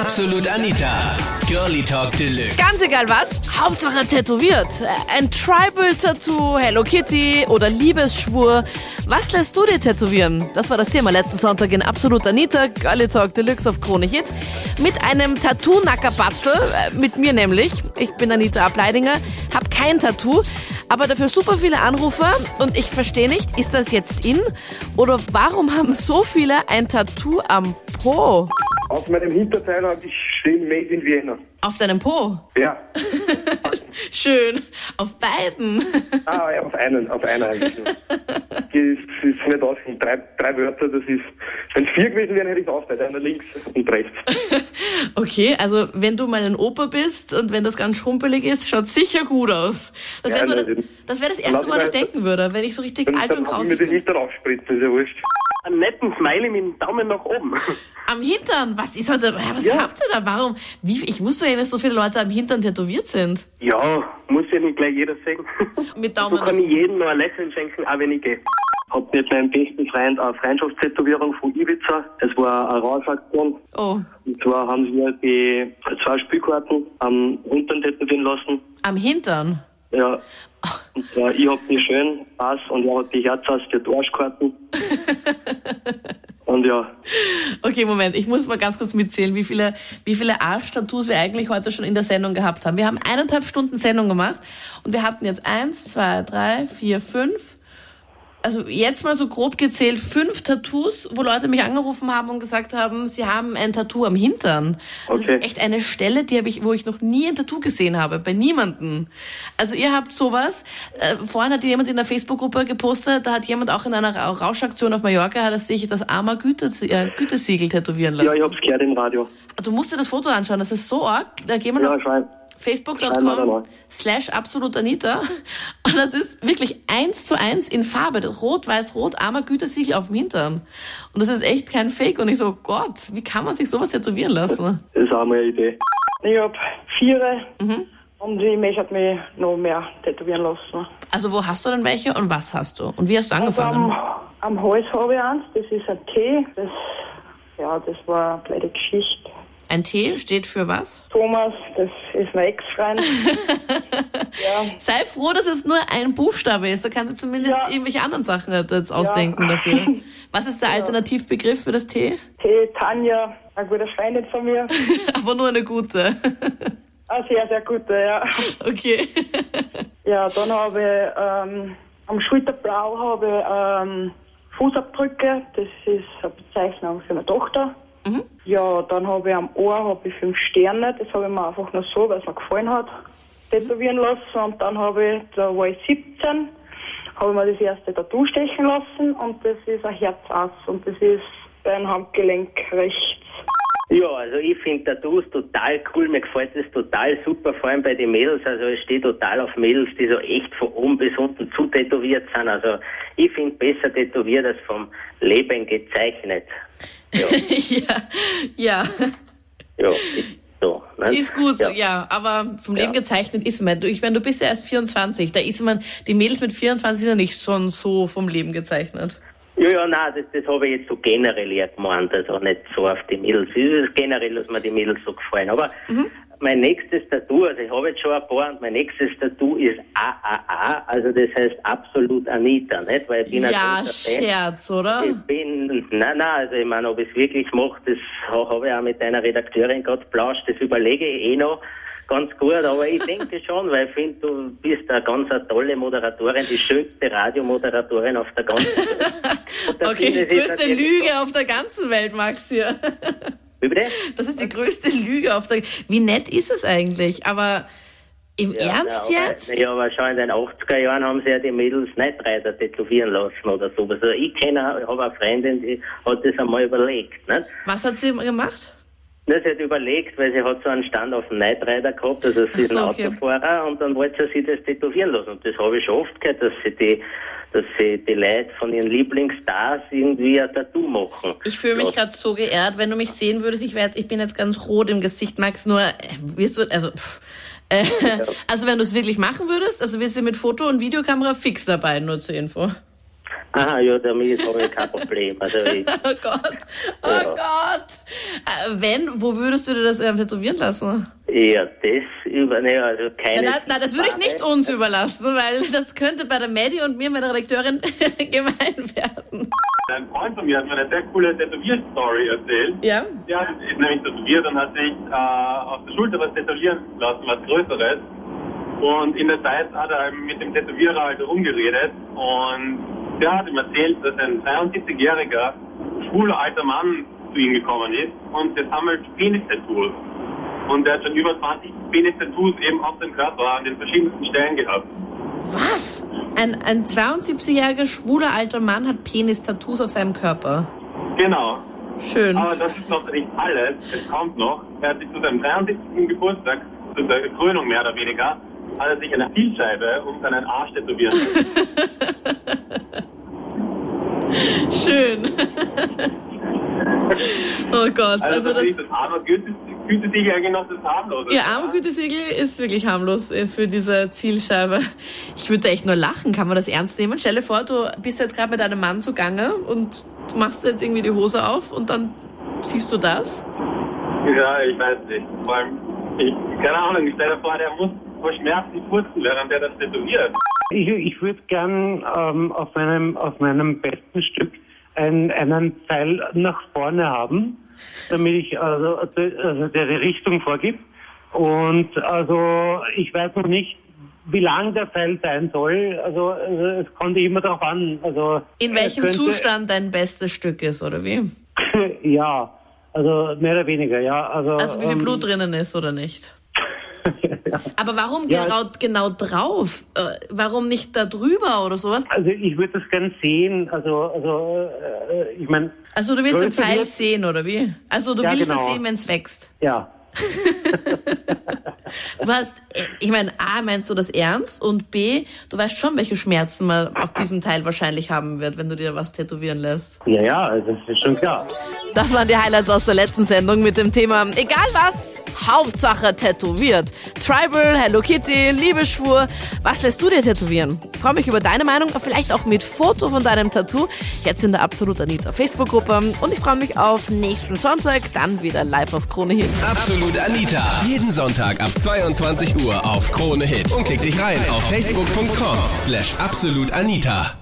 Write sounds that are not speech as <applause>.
Absolut Anita. Girlie Talk Deluxe. Ganz egal was, Hauptsache tätowiert. Ein Tribal-Tattoo, Hello Kitty oder Liebesschwur. Was lässt du dir tätowieren? Das war das Thema letzten Sonntag in Absolut Anita, Girlie Talk Deluxe auf Krone Hit. Mit einem Tattoo-Nackerbatzel, äh, mit mir nämlich. Ich bin Anita Ableidinger, hab kein Tattoo, aber dafür super viele Anrufer und ich verstehe nicht, ist das jetzt in? Oder warum haben so viele ein Tattoo am Po? Auf meinem Hinterteil habe ich stehen Made in Vienna. Auf deinem Po? Ja. <laughs> Schön. Auf beiden. Ah, ja, auf einen, auf einer eigentlich. Das <laughs> ist, das nicht ausgehen. Drei, drei Wörter, das ist. Wenn es vier gewesen wären, hätte ich es aufgeteilt. Einer links und rechts. <laughs> Okay, also wenn du mal ein Opa bist und wenn das ganz schrumpelig ist, schaut sicher gut aus. Das wäre Ja, so, nein, das, wär das erste Mal, was ich denken würde, wenn ich so richtig alt und dann habe ich grausig mir den bin. Hintern aufspritzen, ist ja wurscht. Einen netten Smiley mit dem Daumen nach oben. <laughs> Am Hintern? Was ist heute? Was Ja. habt ihr da? Warum? Wie, ich wusste ja nicht, dass so viele Leute am Hintern tätowiert sind. Ja, muss ja nicht gleich jeder sehen. <laughs> Mit So Daumen kann nach ich jedem noch ein Lächeln schenken, auch wenn ich gehe. Hab mit meinem besten Freund eine Freundschaftstätowierung von Ibiza. Es war eine Rausaktion. Oh, Und zwar haben sie mir die zwei Spielkarten am Hintern tätowieren lassen. am Hintern? Ja. Und zwar, ich hab die schön Pass und er hat die Herz aus die Arschkarten. und ja, Okay, Moment, ich muss mal ganz kurz mitzählen, wie viele, wie viele Arsch-Tattoos wir eigentlich heute schon in der Sendung gehabt haben. Wir haben eineinhalb Stunden Sendung gemacht und wir hatten jetzt eins, zwei, drei, vier, fünf, also jetzt mal so grob gezählt, fünf Tattoos, wo Leute mich angerufen haben und gesagt haben, sie haben ein Tattoo am Hintern. Das Okay. ist echt eine Stelle, die habe ich, wo ich noch nie ein Tattoo gesehen habe, bei niemanden. Also ihr habt sowas. Äh, vorhin hat jemand in der Facebook-Gruppe gepostet, da hat jemand auch in einer Ra- Rauschaktion auf Mallorca, hat er sich das Armer Gütes äh, Gütesiegel tätowieren lassen. ja, ich hab's gehört im Radio. Du musst dir das Foto anschauen, das ist so arg. Da gehen wir Ja, auf facebook.com slash absolutanita <laughs> und das ist wirklich eins zu eins in Farbe, rot, weiß, rot, armer Gütesiegel auf dem Hintern. Und das ist echt kein Fake und ich so, Gott, wie kann man sich sowas tätowieren lassen? Das ist auch mal eine Idee. Ich hab vier Mhm. und ich möchte mich noch mehr tätowieren lassen. Also wo hast du denn welche und was hast du? Und wie hast du Also angefangen? am, am Hals habe ich eins, das ist ein T. Das, ja, das war eine blöde Geschichte. Ein T steht für was? Thomas, das ist mein Ex-Freund. <laughs> ja, Sei froh, dass es nur ein Buchstabe ist. Da kannst du zumindest Ja. irgendwelche anderen Sachen jetzt ausdenken dafür. <laughs> Was ist der Alternativbegriff für das T? T. Tanja, eine gute Freundin von mir. <laughs> Aber nur eine gute. Eine sehr, sehr gute, ja. Okay. Ja, dann habe ich ähm, am Schulterblau habe ich ähm, Fußabdrücke, das ist eine Bezeichnung für meine Tochter. Ja, dann habe ich am Ohr habe ich fünf Sterne, das habe ich mir einfach nur so, weil es mir gefallen hat, tätowieren lassen. Und dann habe ich, da war ich 17, habe ich mir das erste Tattoo stechen lassen und das ist ein Herzass und das ist beim Handgelenk rechts. Ja, also ich finde Tattoos total cool, mir gefällt das total super, vor allem bei den Mädels. Also ich stehe total auf Mädels, die so echt von oben bis unten zu tätowiert sind. Also ich finde besser tätowiert als vom Leben gezeichnet. Ja, <laughs> ja, ja. ja, ist so. Ne? Ist gut, ja, Ja. aber vom Ja. Leben gezeichnet ist man. Ich meine, du bist ja erst 24, da ist man, die Mädels mit 24 sind ja nicht schon so vom Leben gezeichnet. Ja, ja, nein, das, das habe ich jetzt so generell eher gemeint, also nicht so auf die Mädels. Es ist generell, dass mir die Mädels so gefallen. Aber mein nächstes Tattoo, also ich habe jetzt schon ein paar und mein nächstes Tattoo ist AAA, also das heißt absolut Anita, nicht? Weil ich bin ein Ja, Fan. Scherz, oder? Ich bin, nein, nein, also ich meine, ob ich es wirklich mache, das ha- habe ich auch mit einer Redakteurin gerade plauscht, das überlege ich eh noch ganz gut, aber ich denke schon, weil ich finde, du bist eine ganz eine tolle Moderatorin, die schönste Radiomoderatorin auf der ganzen Welt. Okay, die größte Lüge auf der ganzen Welt, Max hier. Wie bitte? Das ist die größte Lüge auf der Wie nett ist es eigentlich? Aber im Ernst ja, aber, jetzt? Ja, aber schon in den 80er Jahren haben sie ja die Mädels nicht Reiter tätowieren lassen oder sowas. Also ich kenne, habe eine Freundin, die hat das einmal überlegt. Nicht? Was hat sie gemacht? Ja, sie hat überlegt, weil sie hat so einen Stand auf dem Night Rider gehabt, also sie ist ein okay. Autofahrer und dann wollte sie sich das tätowieren lassen. Und das habe ich schon oft gehört, dass sie die, dass sie die Leute von ihren Lieblingsstars irgendwie ein Tattoo machen. Ich fühle mich gerade so geehrt, wenn du mich sehen würdest. Ich, wär ich bin jetzt ganz rot im Gesicht, Max. Nur, äh, wirst du, also, pff, äh, <laughs> also wenn du es wirklich machen würdest, also wirst du mit Foto und Videokamera fix dabei, nur zur Info. Aha, ja, damit habe ich kein Problem. Also ich, <laughs> Oh Gott, oh Ja. Gott. Äh, wenn, wo würdest du dir das ähm, tätowieren lassen? ja, das über, ne, also keine. Nein, nein, das würde ich nicht uns überlassen, weil das könnte bei der Medi und mir, meiner Redakteurin, <laughs> gemein werden. Ein Freund von mir hat mir eine sehr coole Tätowierstory erzählt. Ja? Der ist nämlich tätowiert und hat sich äh, auf der Schulter was tätowieren lassen, was Größeres. Und in der Zeit hat er mit dem Tätowierer halt rumgeredet und der hat ihm erzählt, dass ein 73-jähriger schwuler alter Mann zu ihm gekommen ist und der sammelt Penis-Tattoos. Und der hat schon über 20 Penis-Tattoos eben auf dem Körper an den verschiedensten Stellen gehabt. Was? Ein, ein 72-jähriger schwuler alter Mann hat Penis-Tattoos auf seinem Körper. Genau. Schön. Aber das ist noch nicht alles. Es kommt noch. Er hat sich zu seinem 73. Geburtstag, zu der Krönung mehr oder weniger, hat er sich eine Zielscheibe um seinen Arsch tätowieren. <laughs> Schön. oh Gott, Also, also das das. ist das arme Güte, Gütesiegel eigentlich noch das harmlose. Ihr Armgütesiegel ist wirklich harmlos äh, für diese Zielscheibe. Ich würde echt nur lachen. Kann man das ernst nehmen? Stell dir vor, du bist jetzt gerade mit deinem Mann zugange und du machst jetzt irgendwie die Hose auf und dann siehst du das. Ja, ich weiß nicht. Vor allem, ich, keine Ahnung, ich stelle vor, der muss vor Schmerzen furzen, während der das tätowiert. Ich, ich würde gern ähm, auf, meinem, auf meinem besten Stück ein, einen Pfeil nach vorne haben, damit ich also, also der die Richtung vorgibt. Und also ich weiß noch nicht, wie lang der Pfeil sein soll. Also, also es kommt immer darauf an. Also In es welchem könnte- Zustand dein bestes Stück ist, oder wie? <laughs> ja, also mehr oder weniger, ja. Also, Also wie viel ähm, Blut drinnen ist oder nicht? Aber warum Ja. genau, genau drauf? Äh, warum nicht da drüber oder sowas? Also ich würde das gern sehen. Also, also äh, ich meine, Also du willst den Pfeil sehen, oder wie? Also du Ja, willst es genau. sehen, wenn es wächst. ja. <laughs> Du hast, äh, ich meine, A, meinst du das ernst? Und B, du weißt schon, welche Schmerzen man auf diesem Teil wahrscheinlich haben wird, wenn du dir was tätowieren lässt. Ja, ja, das ist schon klar. Das waren die Highlights aus der letzten Sendung mit dem Thema Egal was, Hauptsache tätowiert. Tribal, Hello Kitty, Liebesschwur. Was lässt du dir tätowieren? Ich freue mich über deine Meinung, vielleicht auch mit Foto von deinem Tattoo. Jetzt in der Absolut Anita Facebook-Gruppe. Und ich freue mich auf nächsten Sonntag, dann wieder live auf Krone Hit. Absolut Anita. Jeden Sonntag ab 22 Uhr auf Krone Hit. Und klick dich rein auf facebook.com slash absolutanita.